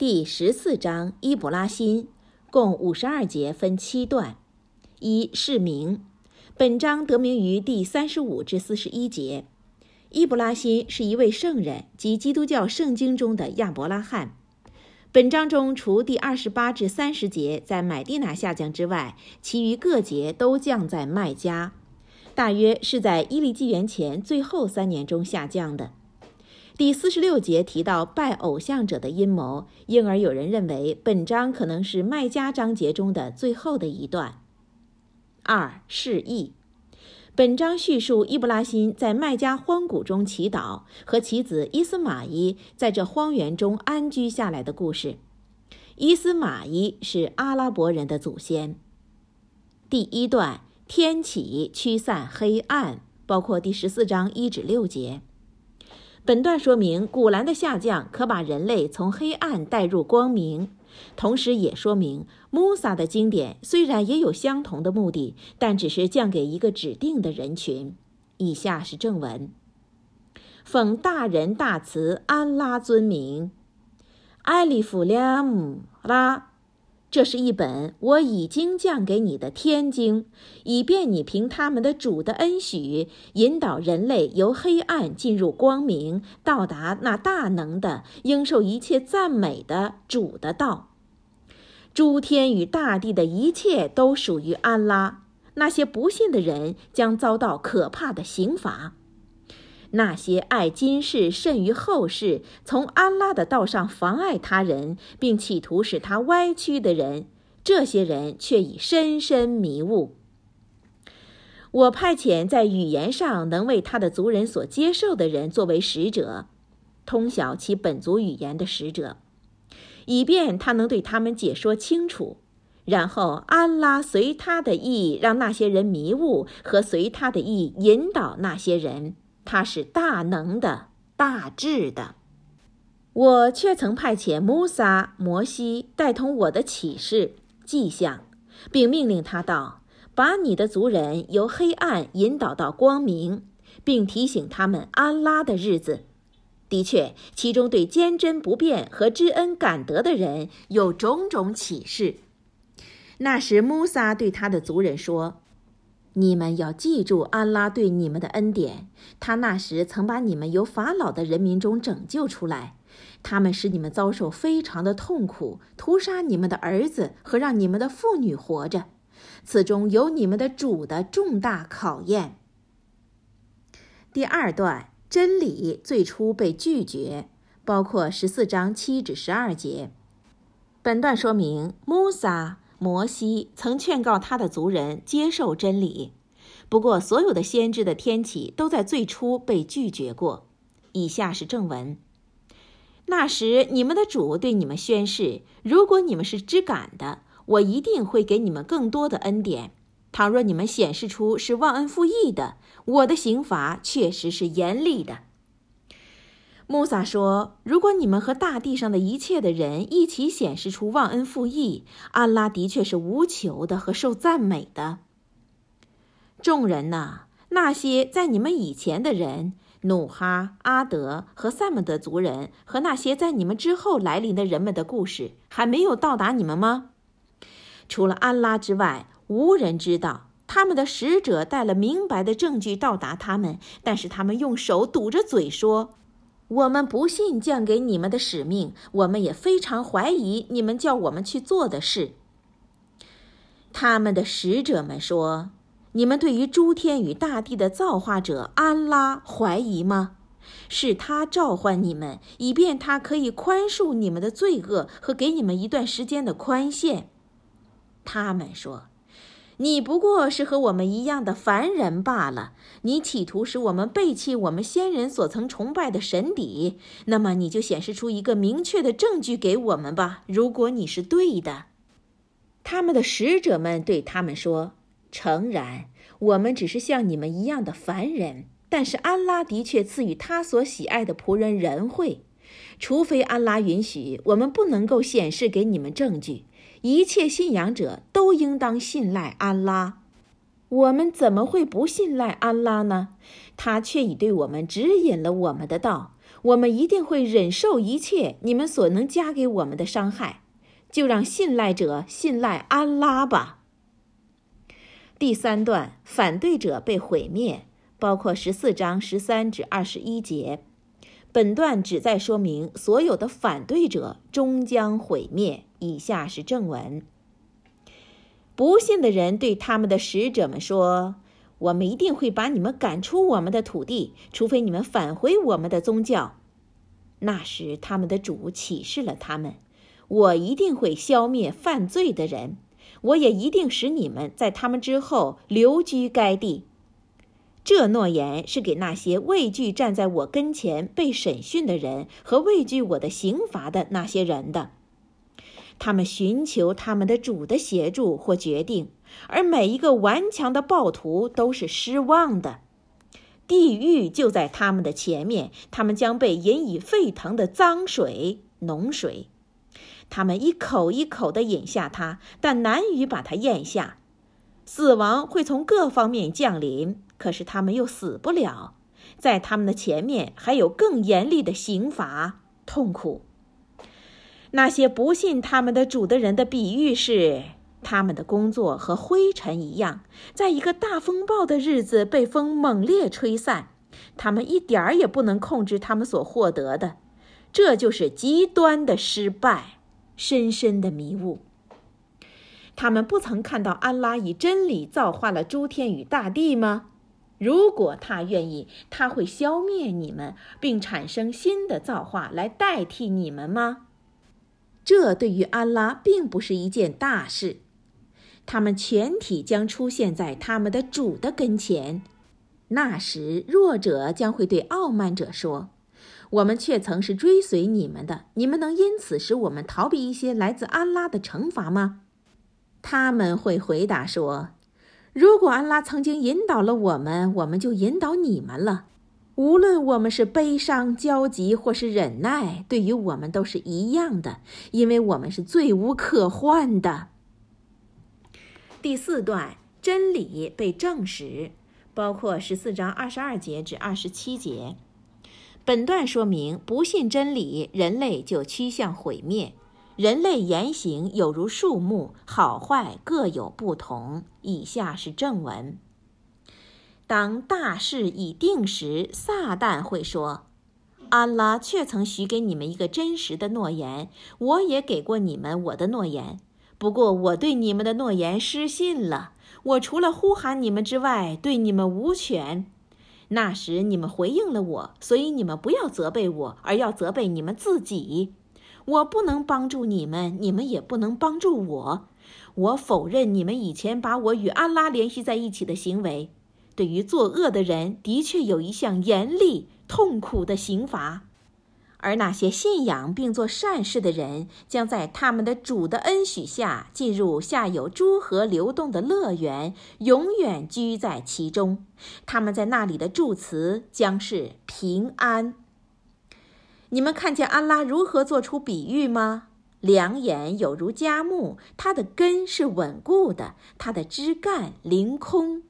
第十四章伊卜拉欣，共五十二节，分七段。一是名，本章得名于第三十五至四十一节。伊卜拉欣是一位圣人，即基督教圣经中的亚伯拉罕。本章中除第二十八至三十节在买地那下降之外，其余各节都降在麦加，大约是在伊利纪元前最后三年中下降的。第四十六节提到拜偶像者的阴谋，因而有人认为本章可能是麦加章节中的最后的一段。二示意，本章叙述伊布拉辛在麦加荒谷中祈祷，和其子伊斯玛依在这荒原中安居下来的故事。伊斯玛依是阿拉伯人的祖先。第一段天启驱散黑暗，包括第十四章一至六节。本段说明，古兰的下降可把人类从黑暗带入光明，同时也说明，穆萨的经典虽然也有相同的目的，但只是降给一个指定的人群。以下是正文：奉大仁大慈安拉尊名，艾利夫拉姆拉。这是一本我已经降给你的天经，以便你凭他们的主的恩许，引导人类由黑暗进入光明，到达那大能的、应受一切赞美的主的道。诸天与大地的一切都属于安拉，那些不信的人将遭到可怕的刑罚。那些爱今世甚于后世，从安拉的道上妨碍他人，并企图使他歪曲的人，这些人却已深深迷雾。我派遣在语言上能为他的族人所接受的人作为使者，通晓其本族语言的使者，以便他能对他们解说清楚。然后安拉随他的意让那些人迷雾，和随他的意引导那些人。他是大能的、大智的，我却曾派遣穆萨、摩西带同我的启示、迹象，并命令他道：“把你的族人由黑暗引导到光明，并提醒他们安拉的日子。”的确，其中对坚贞不变和知恩感德的人有种种启示。那时，穆萨对他的族人说。你们要记住安拉对你们的恩典。他那时曾把你们由法老的人民中拯救出来，他们使你们遭受非常的痛苦，屠杀你们的儿子和让你们的妇女活着。此中有你们的主的重大考验。第二段真理最初被拒绝，包括十四章七至十二节。本段说明穆萨。摩西曾劝告他的族人接受真理，不过所有的先知的天启都在最初被拒绝过。以下是正文：那时你们的主对你们宣誓，如果你们是知感的，我一定会给你们更多的恩典；倘若你们显示出是忘恩负义的，我的刑罚确实是严厉的。穆萨说：“如果你们和大地上的一切的人一起显示出忘恩负义，安拉的确是无求的和受赞美的。众人呐，那些在你们以前的人，努哈、阿德和赛姆的族人，和那些在你们之后来临的人们的故事，还没有到达你们吗？除了安拉之外，无人知道。他们的使者带了明白的证据到达他们，但是他们用手堵着嘴说。”我们不信降给你们的使命，我们也非常怀疑你们叫我们去做的事。他们的使者们说：“你们对于诸天与大地的造化者安拉怀疑吗？是他召唤你们，以便他可以宽恕你们的罪恶和给你们一段时间的宽限。”他们说。你不过是和我们一样的凡人罢了。你企图使我们背弃我们先人所曾崇拜的神邸，那么你就显示出一个明确的证据给我们吧。如果你是对的，他们的使者们对他们说：“诚然，我们只是像你们一样的凡人，但是安拉的确赐予他所喜爱的仆人仁惠，除非安拉允许，我们不能够显示给你们证据。”一切信仰者都应当信赖安拉，我们怎么会不信赖安拉呢？他却已对我们指引了我们的道，我们一定会忍受一切你们所能加给我们的伤害。就让信赖者信赖安拉吧。第三段，反对者被毁灭，包括十四章十三至二十一节。本段旨在说明所有的反对者终将毁灭。以下是正文：不信的人对他们的使者们说：“我们一定会把你们赶出我们的土地，除非你们返回我们的宗教。”那时，他们的主启示了他们。我一定会消灭犯罪的人，我也一定使你们在他们之后留居该地。这诺言是给那些畏惧站在我跟前被审讯的人和畏惧我的刑罚的那些人的。他们寻求他们的主的协助或决定，而每一个顽强的暴徒都是失望的。地狱就在他们的前面，他们将被引以沸腾的脏水、脓水。他们一口一口地饮下它，但难于把它咽下。死亡会从各方面降临，可是他们又死不了。在他们的前面还有更严厉的刑罚——痛苦。那些不信他们的主的人的比喻是：他们的工作和灰尘一样，在一个大风暴的日子被风猛烈吹散。他们一点儿也不能控制他们所获得的，这就是极端的失败。深深的迷雾。他们不曾看到安拉以真理造化了诸天与大地吗？如果他愿意，他会消灭你们，并产生新的造化来代替你们吗？这对于安拉并不是一件大事。他们全体将出现在他们的主的跟前。那时，弱者将会对傲慢者说。我们却曾是追随你们的，你们能因此使我们逃避一些来自安拉的惩罚吗？他们会回答说：“如果安拉曾经引导了我们，我们就引导你们了。无论我们是悲伤、焦急或是忍耐，对于我们都是一样的，因为我们是罪无可换的。”第四段，真理被证实，包括十四章二十二节至二十七节。本段说明，不信真理，人类就趋向毁灭。人类言行有如树木，好坏各有不同。以下是正文：当大事已定时，撒旦会说：“安拉却曾许给你们一个真实的诺言，我也给过你们我的诺言。不过我对你们的诺言失信了，我除了呼喊你们之外，对你们无权。”那时你们回应了我，所以你们不要责备我，而要责备你们自己。我不能帮助你们，你们也不能帮助我。我否认你们以前把我与安拉联系在一起的行为。对于作恶的人，的确有一项严厉、痛苦的刑罚。而那些信仰并做善事的人，将在他们的主的恩许下进入下有诸河流动的乐园，永远居在其中。他们在那里的住词将是平安。你们看见安拉如何做出比喻吗？良言有如佳木，它的根是稳固的，它的枝干凌空，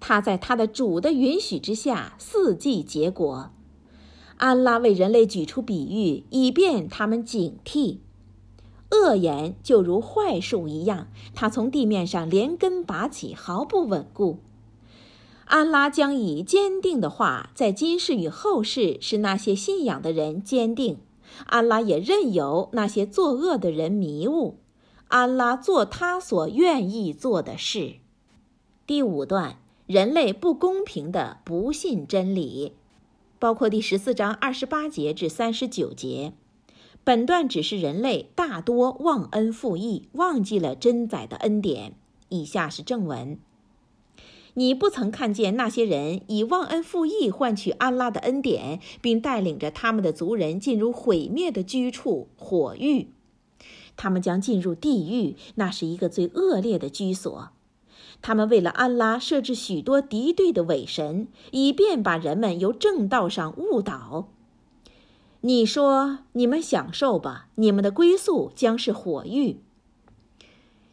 它在它的主的允许之下，四季结果。安拉为人类举出比喻，以便他们警惕。恶言就如坏树一样，它从地面上连根拔起，毫不稳固。安拉将以坚定的话，在今世与后世使那些信仰的人坚定。安拉也任由那些作恶的人迷雾。安拉做他所愿意做的事。第五段，人类不公平的不信真理。包括第十四章二十八节至三十九节，本段只是人类大多忘恩负义，忘记了真宰的恩典。以下是正文：你不曾看见那些人以忘恩负义换取安拉的恩典，并带领着他们的族人进入毁灭的居处火狱，他们将进入地狱，那是一个最恶劣的居所。他们为了安拉设置许多敌对的伪神，以便把人们由正道上误导。你说：“你们享受吧，你们的归宿将是火狱。”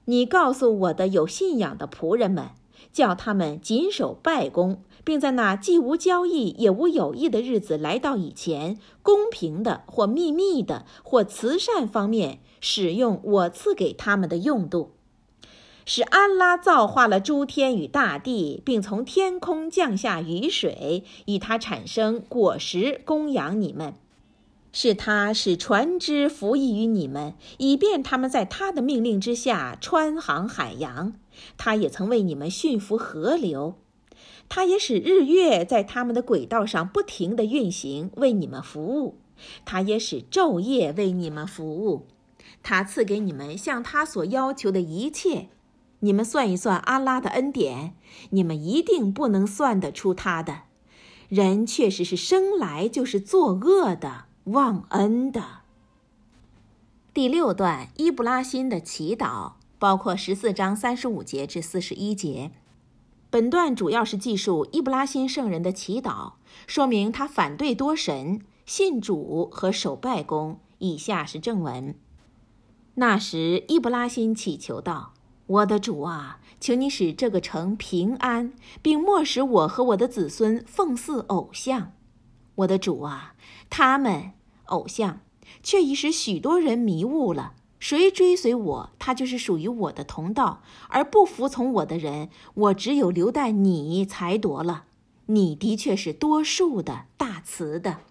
你告诉我的有信仰的仆人们，叫他们谨守拜功，并在那既无交易也无有益的日子来到以前，公平的或秘密的或慈善方面使用我赐给他们的用度，使安拉造化了诸天与大地，并从天空降下雨水，以它产生果实供养你们。是他使船只服役于你们，以便他们在他的命令之下穿航海洋。他也曾为你们驯服河流，他也使日月在他们的轨道上不停地运行，为你们服务。他也使昼夜为你们服务。他赐给你们像他所要求的一切。你们算一算阿拉的恩典，你们一定不能算得出他的。人确实是生来就是作恶的。忘恩的。第六段，伊布拉辛的祈祷包括十四章三十五节至四十一节。本段主要是记述伊布拉辛圣人的祈祷，说明他反对多神、信主和守拜功。以下是正文：那时，伊布拉辛祈求道：“我的主啊，请你使这个城平安，并莫使我和我的子孙奉祀偶像。我的主啊。”他们偶像，却已使许多人迷误了。谁追随我，他就是属于我的同道；而不服从我的人，我只有留待你才夺了。你的确是多数的大慈的，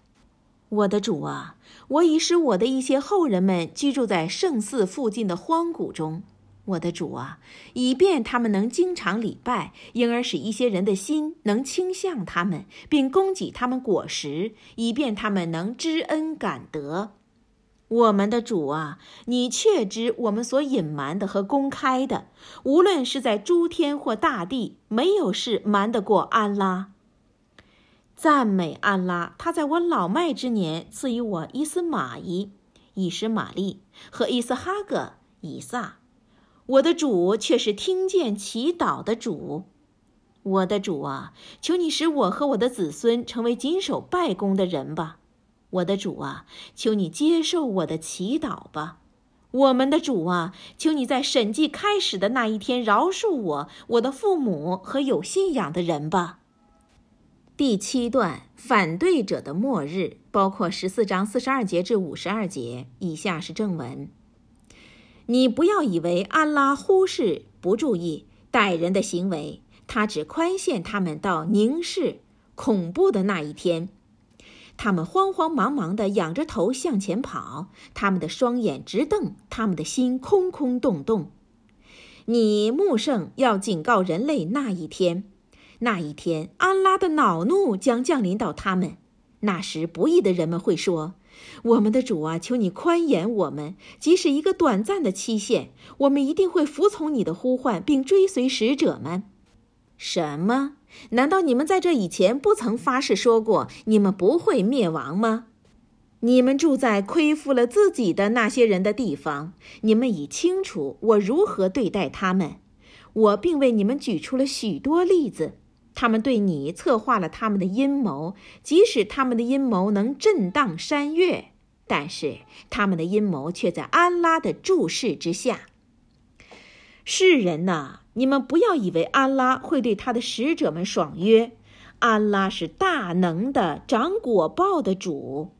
我的主啊！我已使我的一些后人们居住在圣寺附近的荒谷中。我的主啊，以便他们能经常礼拜，因而使一些人的心能倾向他们，并供给他们果实，以便他们能知恩感德。我们的主啊，你确知我们所隐瞒的和公开的，无论是在诸天或大地，没有事瞒得过安拉。赞美安拉，他在我老迈之年赐予我伊斯玛仪、以实玛利和伊斯哈格、以撒。我的主却是听见祈祷的主，我的主啊，求你使我和我的子孙成为谨守拜功的人吧。我的主啊，求你接受我的祈祷吧。我们的主啊，求你在审计开始的那一天饶恕我、我的父母和有信仰的人吧。第七段，反对者的末日，包括十四章四十二节至五十二节。以下是正文。你不要以为安拉忽视、不注意歹人的行为，他只宽限他们到凝视恐怖的那一天。他们慌慌忙忙地仰着头向前跑，他们的双眼直瞪，他们的心空空洞洞。你穆圣要警告人类那一天，那一天安拉的恼怒将降临到他们。那时不义的人们会说。我们的主啊，求你宽延我们，即使一个短暂的期限，我们一定会服从你的呼唤，并追随使者们。什么？难道你们在这以前不曾发誓说过，你们不会灭亡吗？你们住在亏负了自己的那些人的地方，你们已清楚我如何对待他们。我并为你们举出了许多例子。他们对你策划了他们的阴谋，即使他们的阴谋能震荡山岳，但是他们的阴谋却在安拉的注视之下。世人呐，你们不要以为安拉会对他的使者们爽约，安拉是大能的、掌果报的主。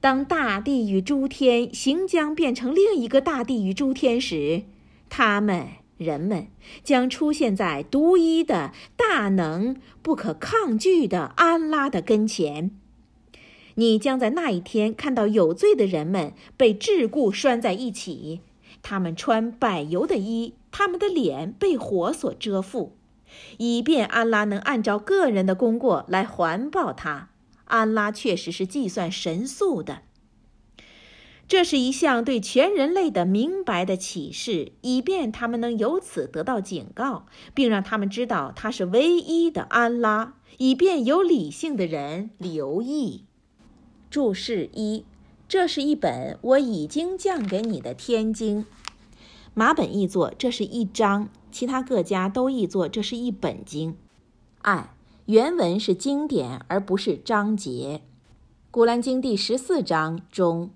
当大地与诸天行将变成另一个大地与诸天时，他们。人们将出现在独一的大能、不可抗拒的安拉的跟前。你将在那一天看到有罪的人们被桎梏拴在一起，他们穿柏油的衣，他们的脸被火所遮覆，以便安拉能按照个人的功过来还报他。安拉确实是计算神速的。这是一项对全人类的明白的启示，以便他们能由此得到警告，并让他们知道他是唯一的安拉，以便有理性的人留意。注释一：这是一本我已经降给你的天经。马本译作这是一章，其他各家都译作这是一本经。二：原文是经典而不是章节。古兰经第十四章中。